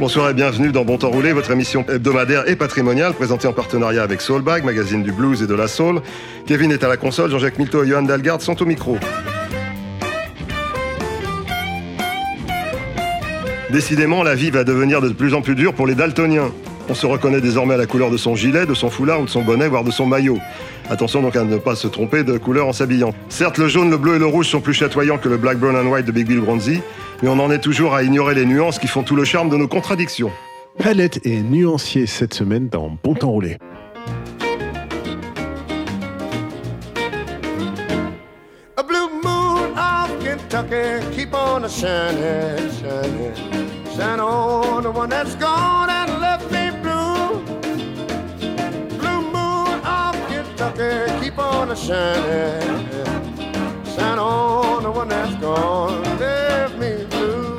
Bonsoir et bienvenue dans Bon Temps Roulé, votre émission hebdomadaire et patrimoniale présentée en partenariat avec Soulbag, magazine du blues et de la soul. Kevin est à la console, Jean-Jacques Milto et Johan Dalgard sont au micro. Décidément, la vie va devenir de plus en plus dure pour les daltoniens. On se reconnaît désormais à la couleur de son gilet, de son foulard ou de son bonnet, voire de son maillot. Attention donc à ne pas se tromper de couleur en s'habillant. Certes, le jaune, le bleu et le rouge sont plus chatoyants que le black, brown and white de Big Bill Bronzy, mais on en est toujours à ignorer les nuances qui font tout le charme de nos contradictions. Palette et nuancier cette semaine dans Bon Temps Roulé. A blue moon of Kentucky, keep on a shining, shining. Shine on the one that's gone and left me Keep on a shining. Shine on the one that's gone, left me blue.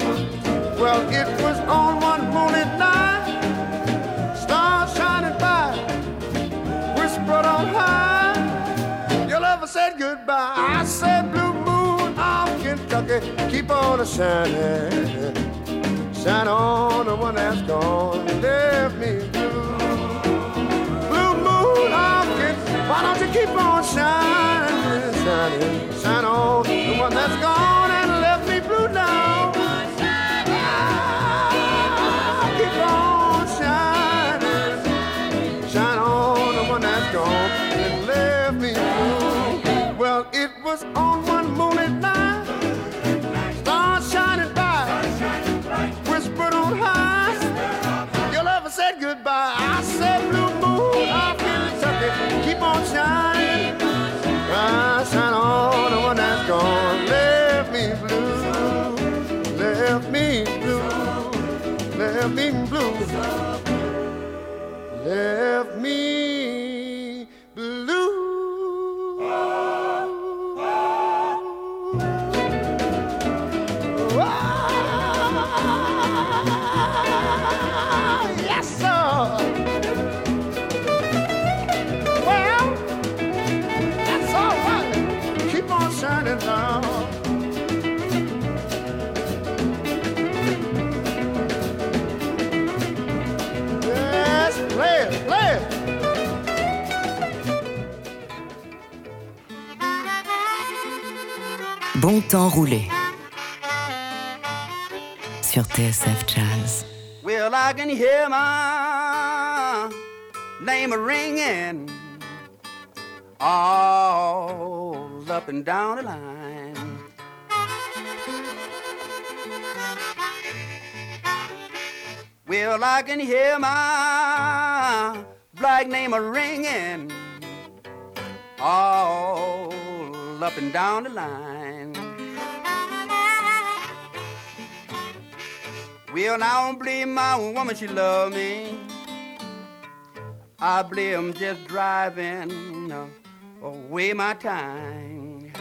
Well, it was on one moonlit night, stars shining by, whispered on high. Your lover said goodbye. I said, Blue moon of Kentucky, keep on a shining. Shine on the one that's gone, left me. Blue why don't you keep on shining, shining, shine on the one that's gone and left me blue now. Keep on shining, shine on the one that's gone and left me blue. Well, it was on Bon temps roulé. Sur TSF Jazz. Well, I can hear my name a ringing all up and down the line. Well, I can hear my black name a ringing all up and down the line. Well, I don't believe my woman, she love me. I I'm just driving uh, away my time.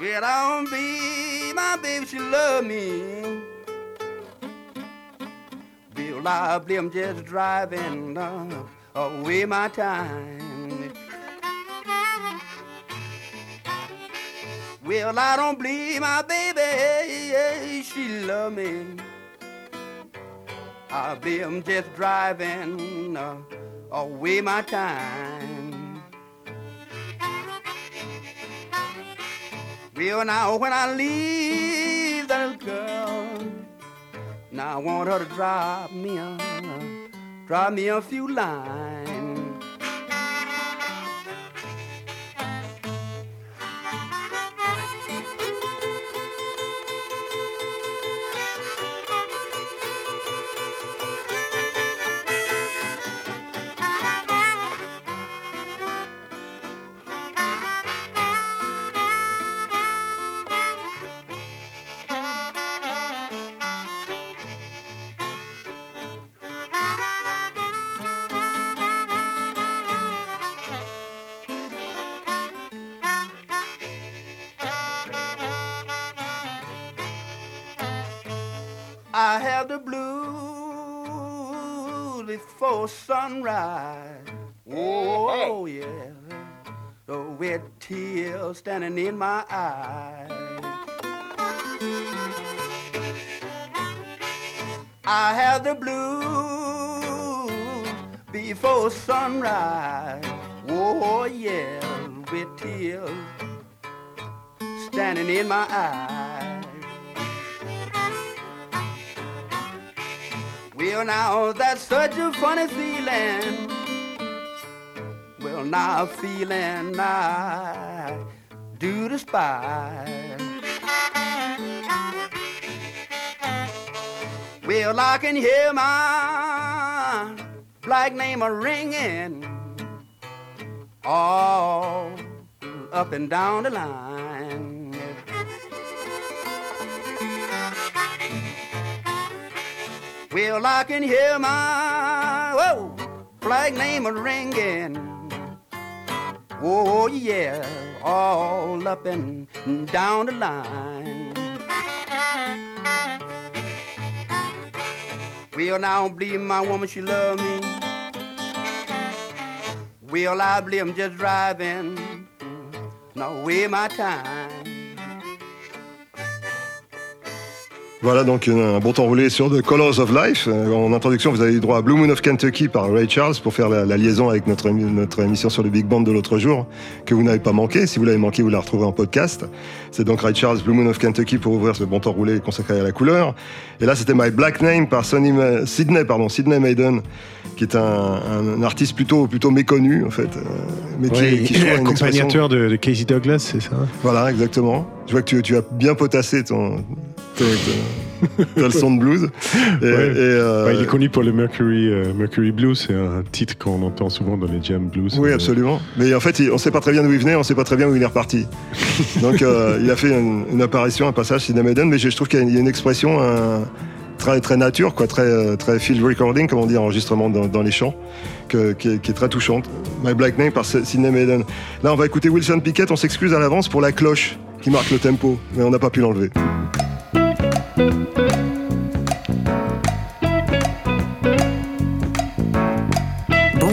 Well, I don't believe my baby, she love me. Well, I I'm just driving uh, away my time. Well, I don't believe my baby, she love me. I believe I'm just driving uh, away my time. Well, now when I leave that girl, now I want her to drop me a, drop me a few lines. Before sunrise. Oh, yeah. Oh, the wet tears standing in my eyes. I have the blues before sunrise. Oh, yeah, with tears standing in my eyes. Well, now that's such a funny feeling. Well, now feeling I do despise. Well, I can hear my black name a ringing all up and down the line. Well, I can hear my whoa, flag name a ringing. Oh yeah, all up and down the line. Well, now I don't believe my woman, she love me. Well, I believe I'm just driving, no way my time. Voilà donc un bon temps roulé sur The Colors of Life. Euh, En introduction, vous avez eu droit à Blue Moon of Kentucky par Ray Charles pour faire la, la liaison avec notre, notre émission sur le Big Band de l'autre jour, que vous n'avez pas manqué. Si vous l'avez manqué, vous la retrouvez en podcast. C'est donc Ray Charles, Blue Moon of Kentucky pour ouvrir ce bon temps roulé consacré à la couleur. Et là, c'était My Black Name par Sonny Sydney, pardon, Sydney Maiden, qui est un, un artiste plutôt, plutôt méconnu, en fait, euh, mais qui, Ouais, expression- accompagnateur de, de Casey Douglas, c'est ça? Voilà, exactement. Je vois que tu, tu as bien potassé ton, ton, ton- ta leçon de blues. Et, Ouais. et, euh, Ouais, Il est connu pour le Mercury, euh, Mercury Blues, c'est un titre qu'on entend souvent dans les jam blues. oui, Euh, absolument. Mais en fait, on ne sait pas très bien d'où il venait, on ne sait pas très bien où il est reparti. Donc, euh, il a fait une, une apparition, un passage chez Maiden, mais je, trouve qu'il y a une, expression un- très, très nature, quoi, très, très field recording, comme on dit, enregistrement dans, dans les champs, que- qui, est, qui est très touchante. My Black Name par Sidney Maiden. Là, on va écouter Wilson Pickett, on s'excuse à l'avance pour la cloche qui marque le tempo, mais on n'a pas pu l'enlever.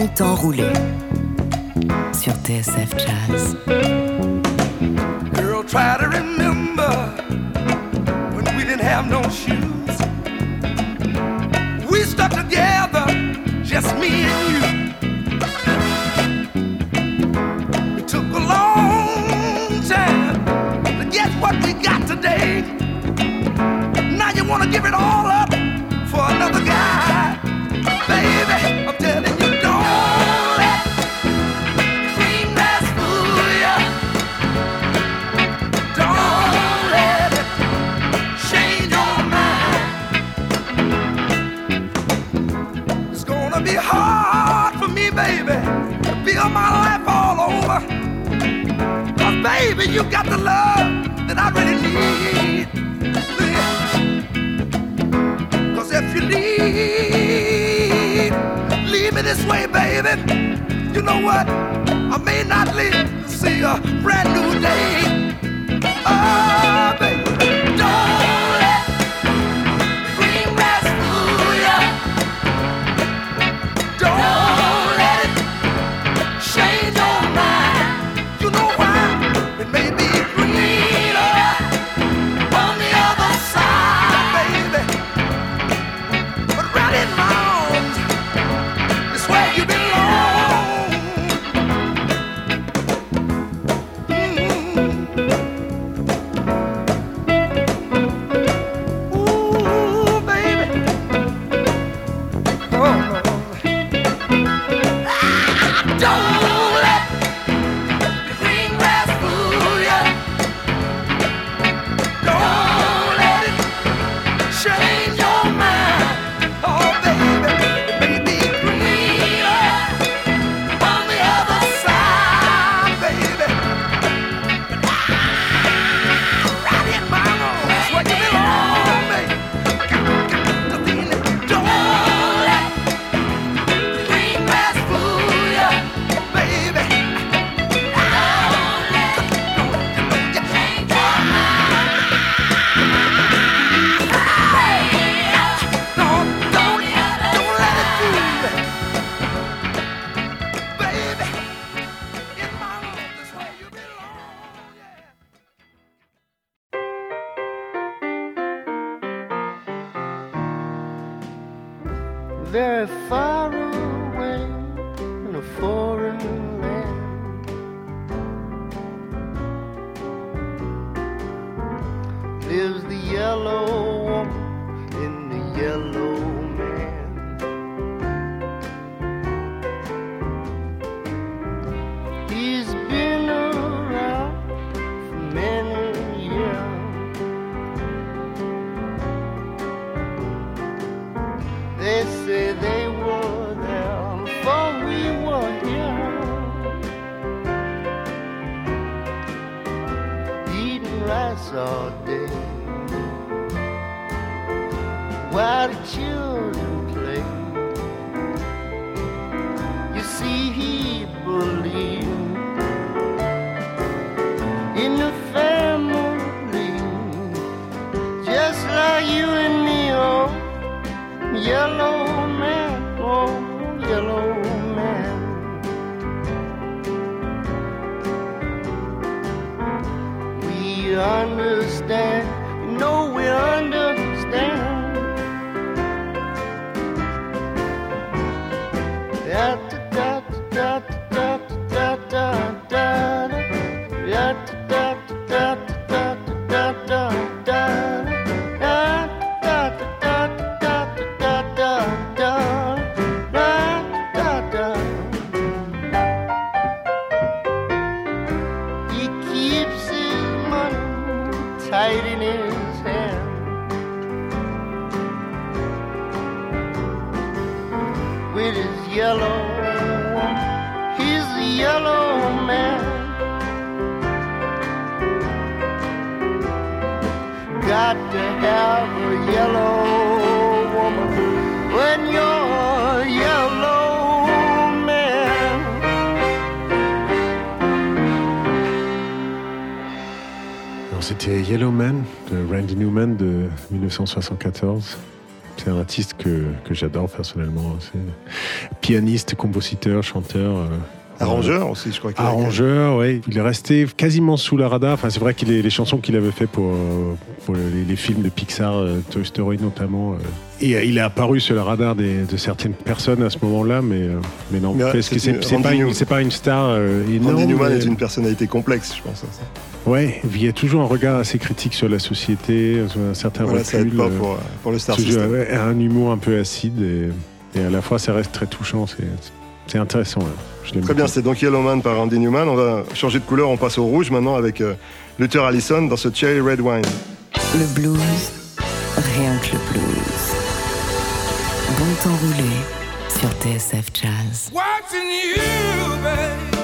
Bon temps roulé sur TSF Jazz. Girl, try to remember when we didn't have no shoes. We stuck together, just me and you. It took a long time to get what we got today. Now you wanna give it all up baby, you got the love that I really need. Cause if you leave, leave me this way, baby, you know what? I may not live to see a brand new day. Oh, C'était Yellow Man de Randy Newman de 1974. C'est un artiste que, que j'adore personnellement. C'est pianiste, compositeur, chanteur. Euh, Arrangeur aussi, je crois qu'il a- Arrangeur, oui. Il est resté quasiment sous la radar. Enfin, c'est vrai est les chansons qu'il avait fait pour, euh, pour les, les films de Pixar, euh, Toy Story notamment. euh. Et il est apparu sur le radar des- de certaines personnes à ce moment-là, mais, mais non. Mais, ouais, parce que c'est une- pas, une- Newman. c'est pas une star euh, énorme. Randy Newman mais- est une personnalité complexe, je pense. ça. Ouais, il y a toujours un regard assez critique sur la société, sur un certain Voilà, ça aide recul. pas pour, pour le Star ce jeu, System. ouais, un humour un peu acide et, et à la fois ça reste très touchant. C'est c'est intéressant. là. Je l'aime Très bien, c'est donc Yellow Man par Randy Newman. On va changer de couleur, on passe au rouge maintenant avec euh, Luther Allison dans ce Cherry Red Wine. Le blues, rien que le blues. Bon temps roulé sur TSF Jazz. Watching you, babe.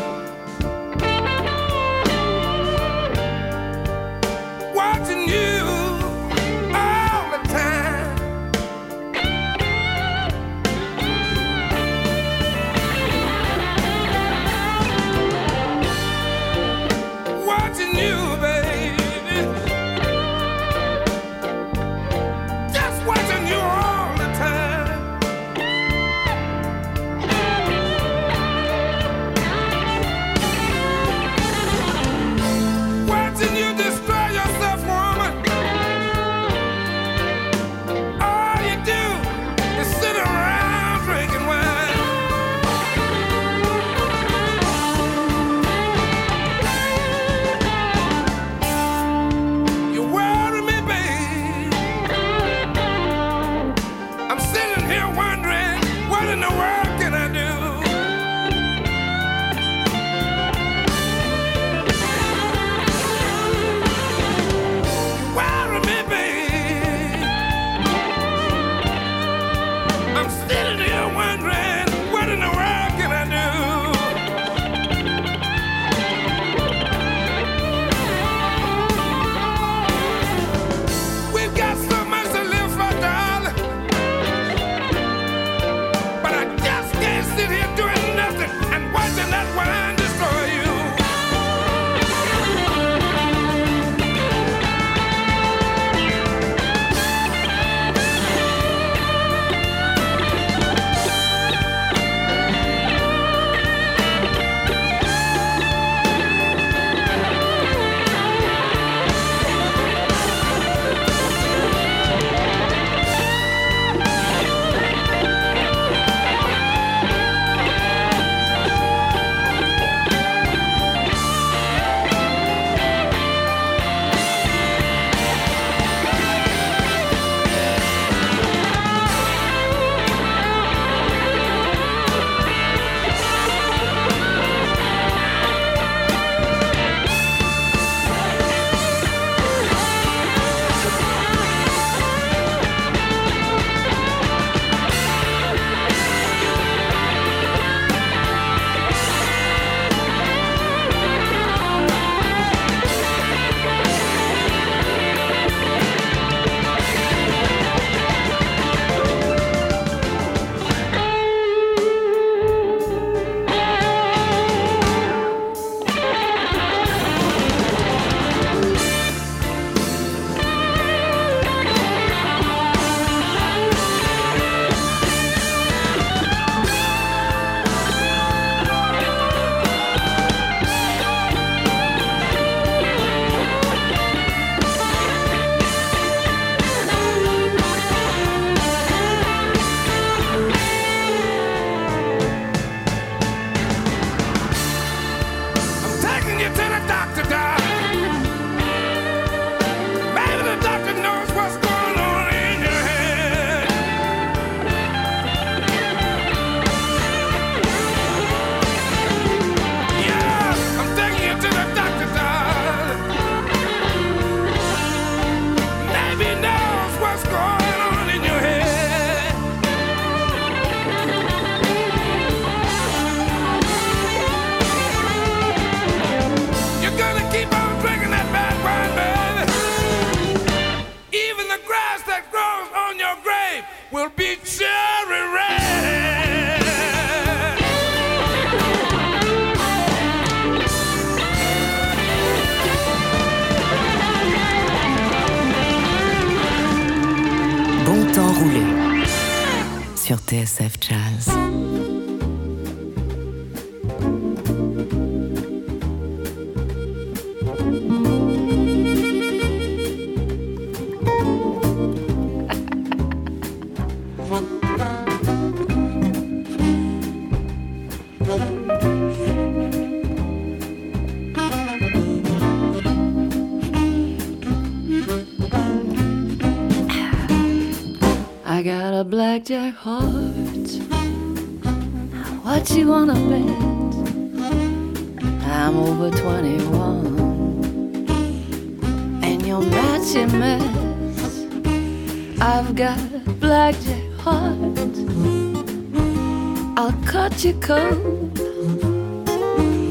Cut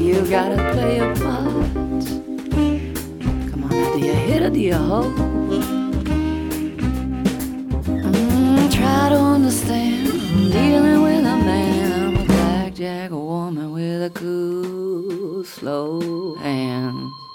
you. Gotta play a part. Come on, now, do you hit or do you hold? Mm, try to understand. I'm dealing with a man. I'm a blackjack woman with a cool, slow hand.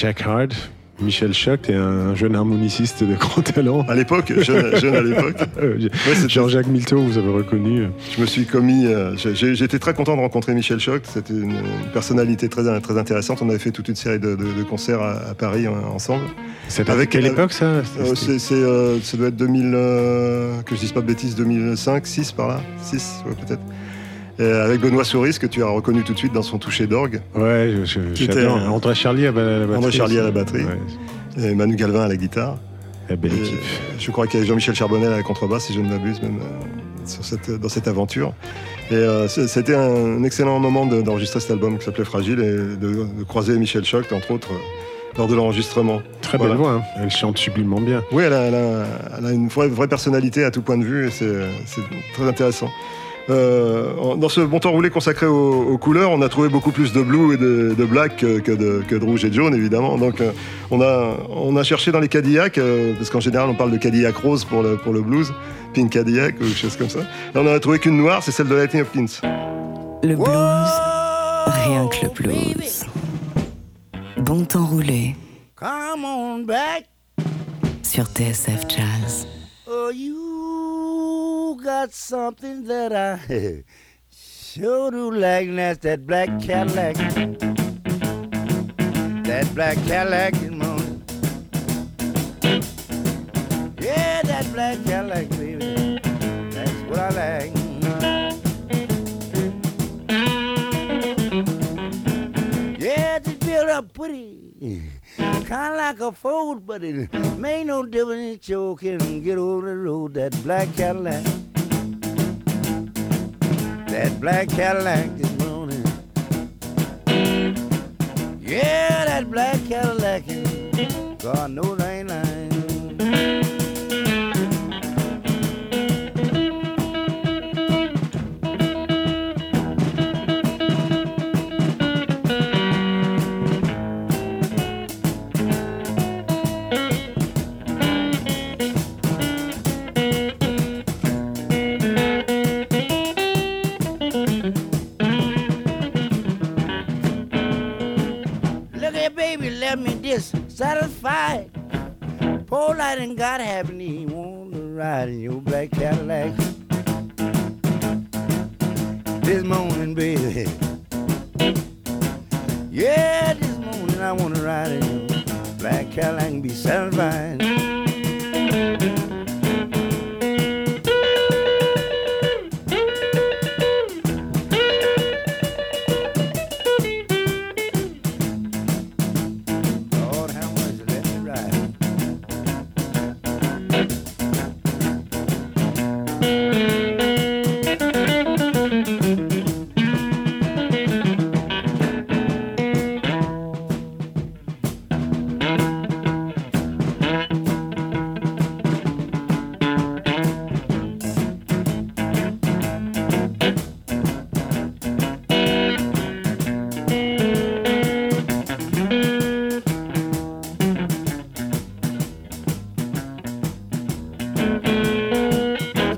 Blackjack Hard, Michel Choc est un jeune harmoniciste de grand talent. À l'époque, jeune, jeune à l'époque. Euh, c'était- Jean-Jacques Milteau, vous avez reconnu. Je me suis commis. euh, J'étais très content de rencontrer Michel Choc. C'était une, une personnalité très, très intéressante. On avait fait toute une série de, de- de concerts à, à Paris euh, ensemble. C'est Avec- quelle époque ça Euh, euh, ça doit être 2000, euh, que je dise pas de bêtises, 2005, 6 par là, 6 ouais, peut-être. Et avec Benoît Souris, que tu as reconnu tout de suite dans son toucher d'orgue, Ouais, je- je- était- André Charlier à la batterie. André Charlier à la batterie. Ouais, et Manu Galvin à la guitare. la belle Et équipe. je crois qu'il y a Jean-Michel Charbonnel à la contrebasse, si je ne m'abuse, même euh, sur cette, dans cette aventure. Et euh, c'était un, excellent moment de- d'enregistrer cet album qui s'appelait Fragile et de, de croiser Michel Choc, entre autres, euh, lors de l'enregistrement. Très Voilà. belle voix, hein. elle chante sublimement bien. Oui, elle a, elle a- elle a une vraie, vraie personnalité à tout point de vue et c'est très intéressant. Euh, dans ce bon temps roulé consacré aux, aux couleurs, on a trouvé beaucoup plus de blue et de, de black que, que de, que de rouge et de jaune, évidemment. Donc, euh, on, a, on a cherché dans les Cadillacs, euh, parce qu'en général, on parle de Cadillac rose pour le, pour le blues, Pink Cadillac ou quelque chose comme ça. Là, on en a trouvé qu'une noire, c'est celle de Lightning Hopkins. Le blues, rien que le blues. Bon temps roulé Come on back. sur TSF Jazz. Oh, you got something that I sure do like, and that's that black Cadillac. That black Cadillac is moaning. Yeah, that black Cadillac, baby. That's what I like. Yeah, just build up pretty. Kinda like a Ford, but it made no difference. Sure can get over the road. That black Cadillac. That black Cadillac this morning. Yeah, that black Cadillac. God knows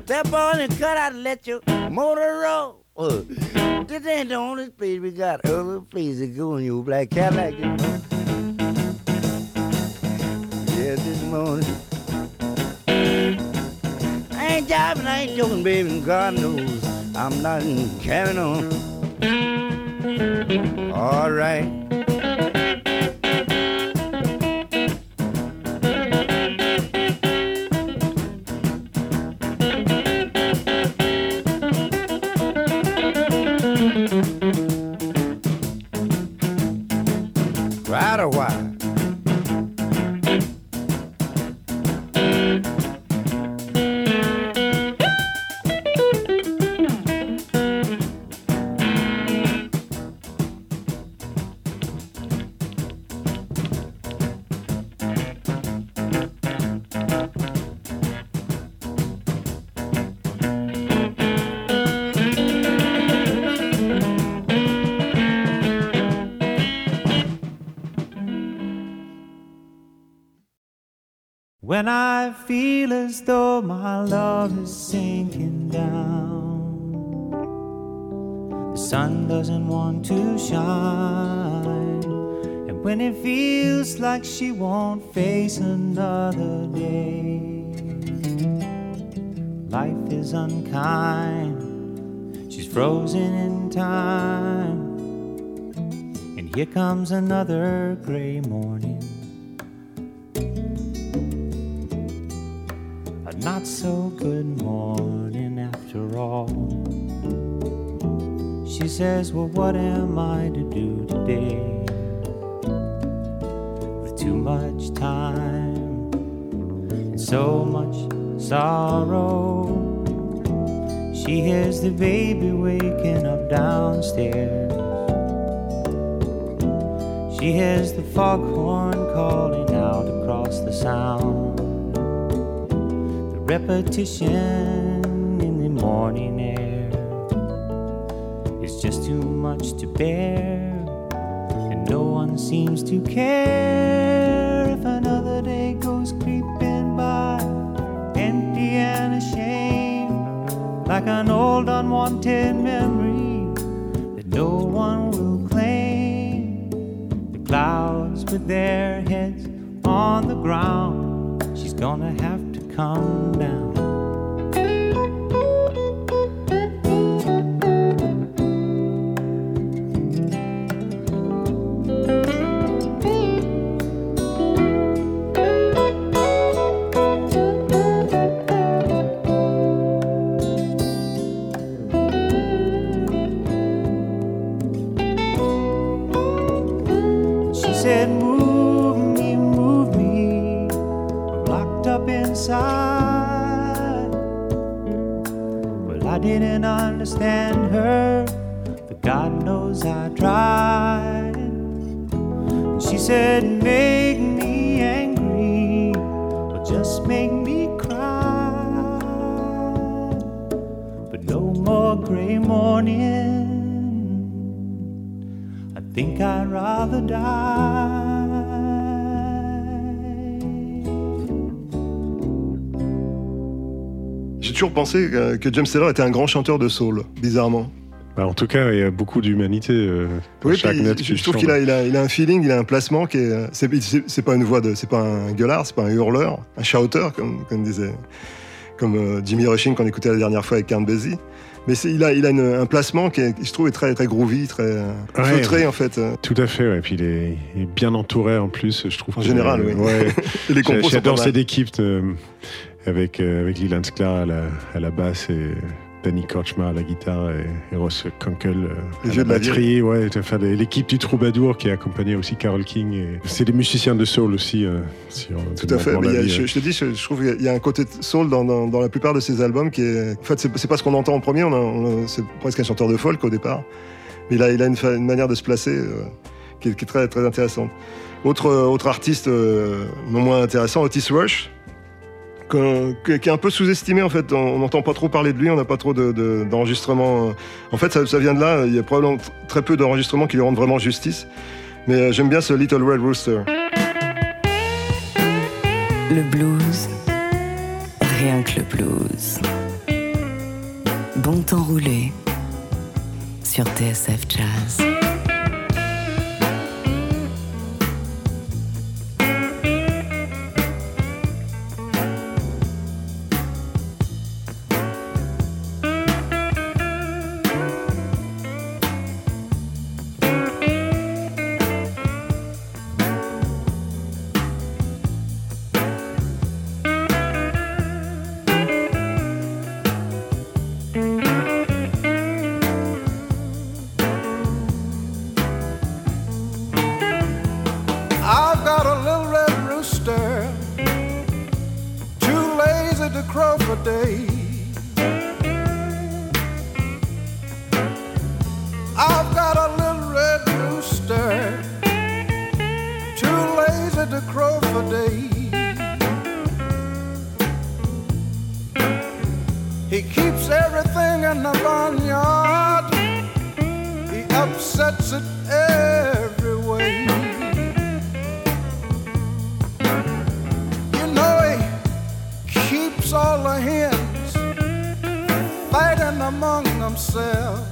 Step on and cut out and let your motor roll. Uh, this ain't the only place we got. Other places to go in your black Cadillac. Yeah, this morning. I ain't jiving, I ain't joking, baby, and God knows I'm not carrying on. All. Right though my love is sinking down, the sun doesn't want to shine, and when it feels like she won't face another day, life is unkind, she's frozen in time, and here comes another gray morning. Not so good morning after all. She says, Well, what am I to do today? With too much time and so much sorrow. She hears the baby waking up downstairs. She hears the foghorn repetition in the morning air. is just too much to bear. And no one seems to care if another day goes creeping by, empty and ashamed, like an old unwanted memory that no one will claim. The clouds with their heads on the ground, come down. She said, didn't understand her, but God knows I tried. And she said, Make me angry, or just make me cry. But no more gray morning. I think I'd rather die. J'ai toujours pensé euh, que James Taylor était un grand chanteur de soul, bizarrement. Bah, en tout cas, il y a beaucoup d'humanité euh, Oui, chaque note je, trouve qu'il a, il a, il a un feeling, il a un placement qui est. euh, C'est pas une voix de. C'est pas un gueulard, c'est pas un hurleur, un shouter, comme, comme disait. Comme euh, Jimmy Rushing qu'on écoutait la dernière fois avec Count Basie. Mais il a, il a une- un placement qui, est, je trouve, est très, très groovy, très Ouais, feutré, ouais. en fait. Tout à fait, ouais. Puis il est, il est bien entouré en plus, je trouve. En général, oui. Ouais. Les compos J'adore cette équipe avec, euh, avec Leland Sklar à la, à la basse et Danny Korchmar à la guitare et, et Ross Kunkel euh, à la batterie. Ouais, enfin, l'équipe du Troubadour qui a accompagné aussi Carol King. et- C'est des musiciens de soul aussi. euh, si on- Tout à fait. Mais a- je, euh. je te dis, je, je trouve qu'il y a- il y a un côté soul dans, dans- dans la plupart de ses albums qui est. En fait, c'est pas ce qu'on entend en premier. On c'est presque un chanteur de folk au départ. Mais a, il a une, une manière de se placer euh, qui, est, qui est très, très intéressante. Autre, autre artiste euh, non moins intéressant, Otis Rush, qui est un peu sous-estimé en fait. On n'entend pas trop parler de lui, on n'a pas trop de- de- d'enregistrements. en fait, ça, ça vient de là. Il y a probablement tr- très peu d'enregistrements qui lui rendent vraiment justice. Mais euh, j'aime bien ce Little Red Rooster. Le blues, rien que le blues. Bon temps roulé sur TSF Jazz. Fighting among themselves.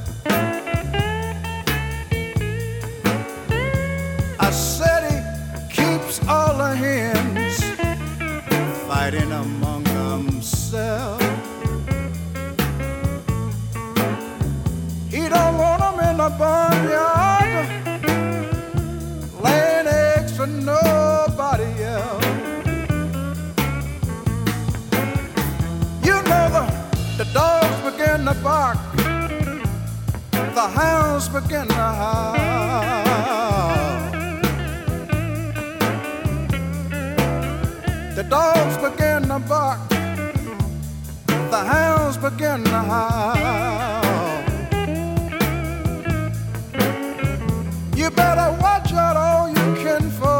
I said he keeps all the hens fighting among themselves. He don't want them in the barnyard begin to bark, the hounds begin to howl. The dogs begin to bark, the hounds begin to howl. You better watch out, all you kin folks.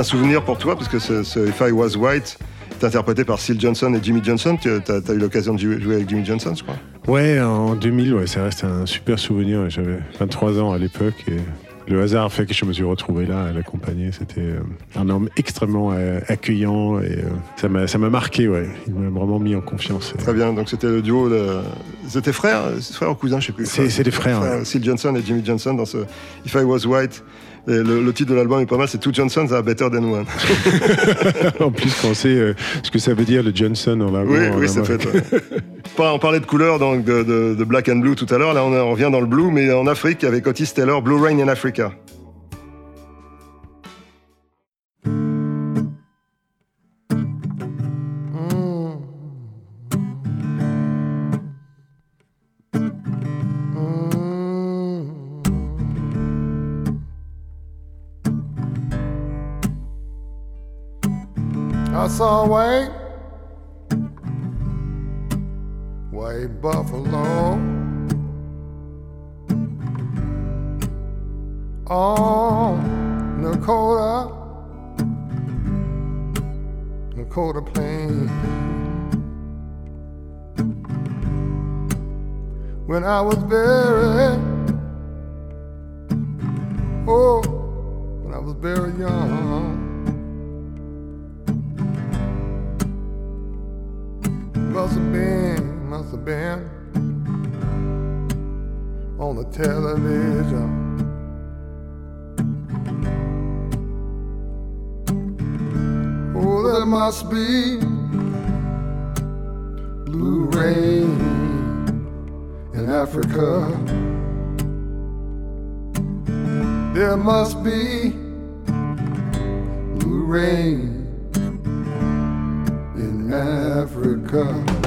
Un souvenir pour toi, parce que ce, ce If I Was White est interprété par Seal Johnson et Jimmy Johnson. Tu as, eu l'occasion de jouer avec Jimmy Johnson, je crois. Ouais, en 2000, ouais, ça reste un super souvenir. J'avais 23 ans à l'époque et le hasard a fait que je me suis retrouvé là à l'accompagner. C'était euh, un homme extrêmement euh, accueillant et euh, ça m'a ça m'a marqué. Ouais, il m'a vraiment mis en confiance. Très bien, donc c'était le duo de... C'était frères, frères ou cousins, je sais plus. C'est- des frères, ouais. Seal Johnson et Jimmy Johnson dans ce If I Was White. Et le, le titre de l'album est pas mal, c'est Two Johnsons are better than one. en plus, quand on sait euh, ce que ça veut dire le Johnson en avant. Oui, en oui, avant. fait. ouais. On parlait de couleurs, donc de, de- de black and blue tout à l'heure. Là, on, on revient dans le blue, mais en Afrique avec Otis Taylor, Blue Rain in Africa. Saw white, white buffalo oh, on Dakota, Dakota Plain. When I was very, oh, when I was very young. Been, on the television. Oh, there must be blue rain in Africa. There must be blue rain in Africa.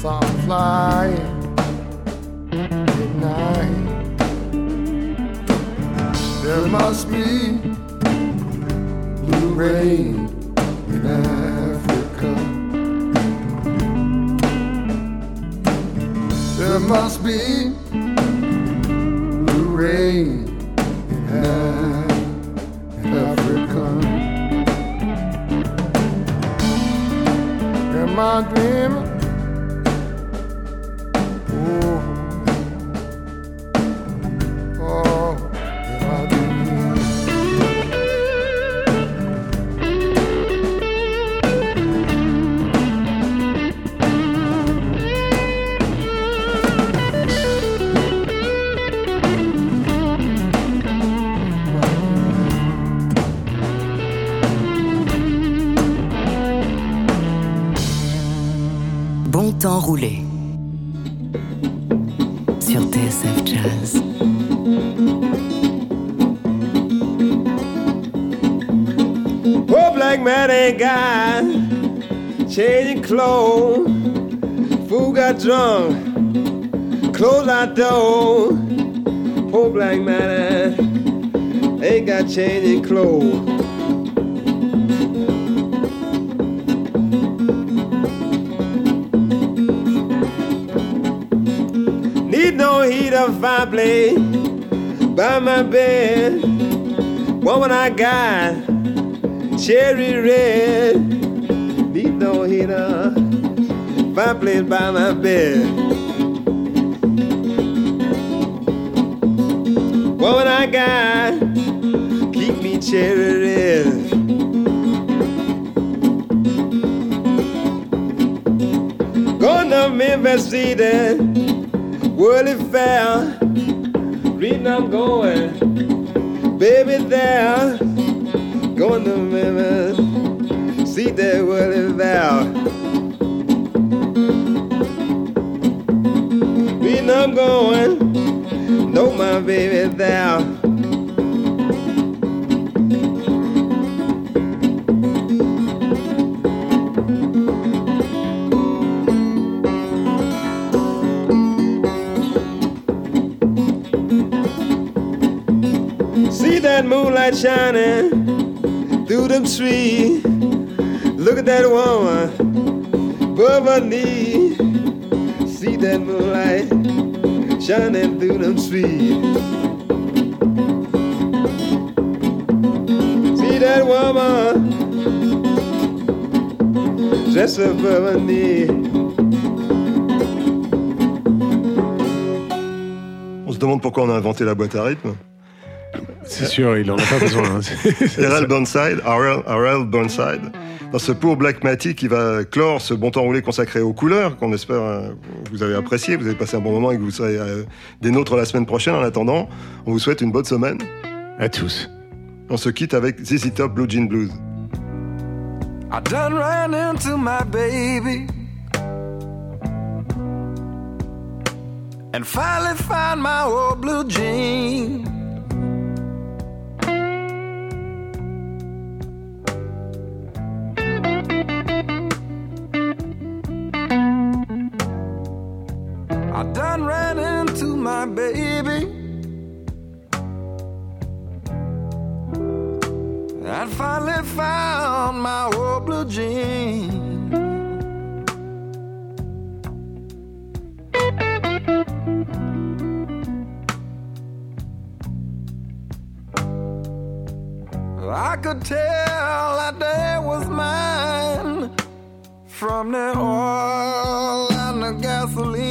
Saw him fly at night. There must be blue rain in Africa. There must be blue rain in Af- in Africa. Am I Roulé sur TSF Jazz. Poor black man ain't got changing clothes. Fool got drunk, closed our door. Poor black man ain't got changing clothes. No heater fireplace by my bed. Woman, I got cherry red. Need no heat heater fireplace by my bed. Woman, I got keep me cherry red. To Memphis City, Worldly Fair. Reading I'm going, baby there. Going to Memphis, see that Worldly Fair. Reading I'm going, know my baby there. Shining through them trees. Look at that woman above her knee. See that moonlight shining through them trees. See that woman dressed above her knee. On se demande pourquoi on a inventé la boîte à rythme. C'est sûr, il en a pas besoin. hein. Errol Burnside, Harold, Harold Burnside, dans ce pour Black Matty qui va clore ce bon temps roulé consacré aux couleurs, qu'on espère euh, vous avez apprécié, vous avez passé un bon moment et que vous serez euh, des nôtres la semaine prochaine. En attendant, on vous souhaite une bonne semaine. À tous. On se quitte avec ZZ Top Blue Jean Blues. I done ran into my baby and finally found my old blue jean. Ran into my baby. I finally found my old blue jean. I could tell that day was mine from the oil and the gasoline.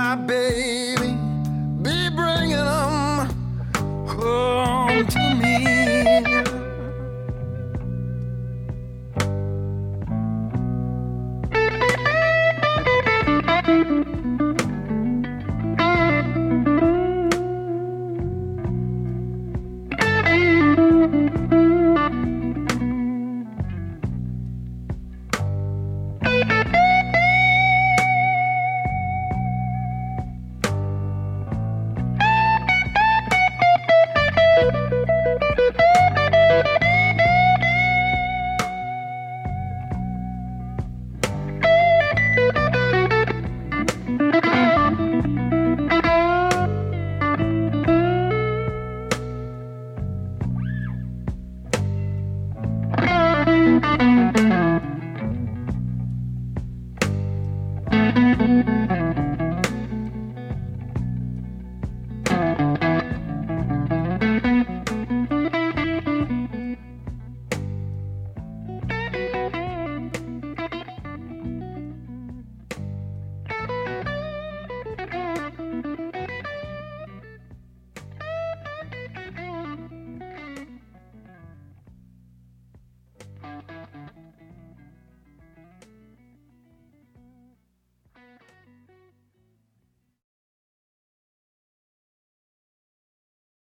my baby.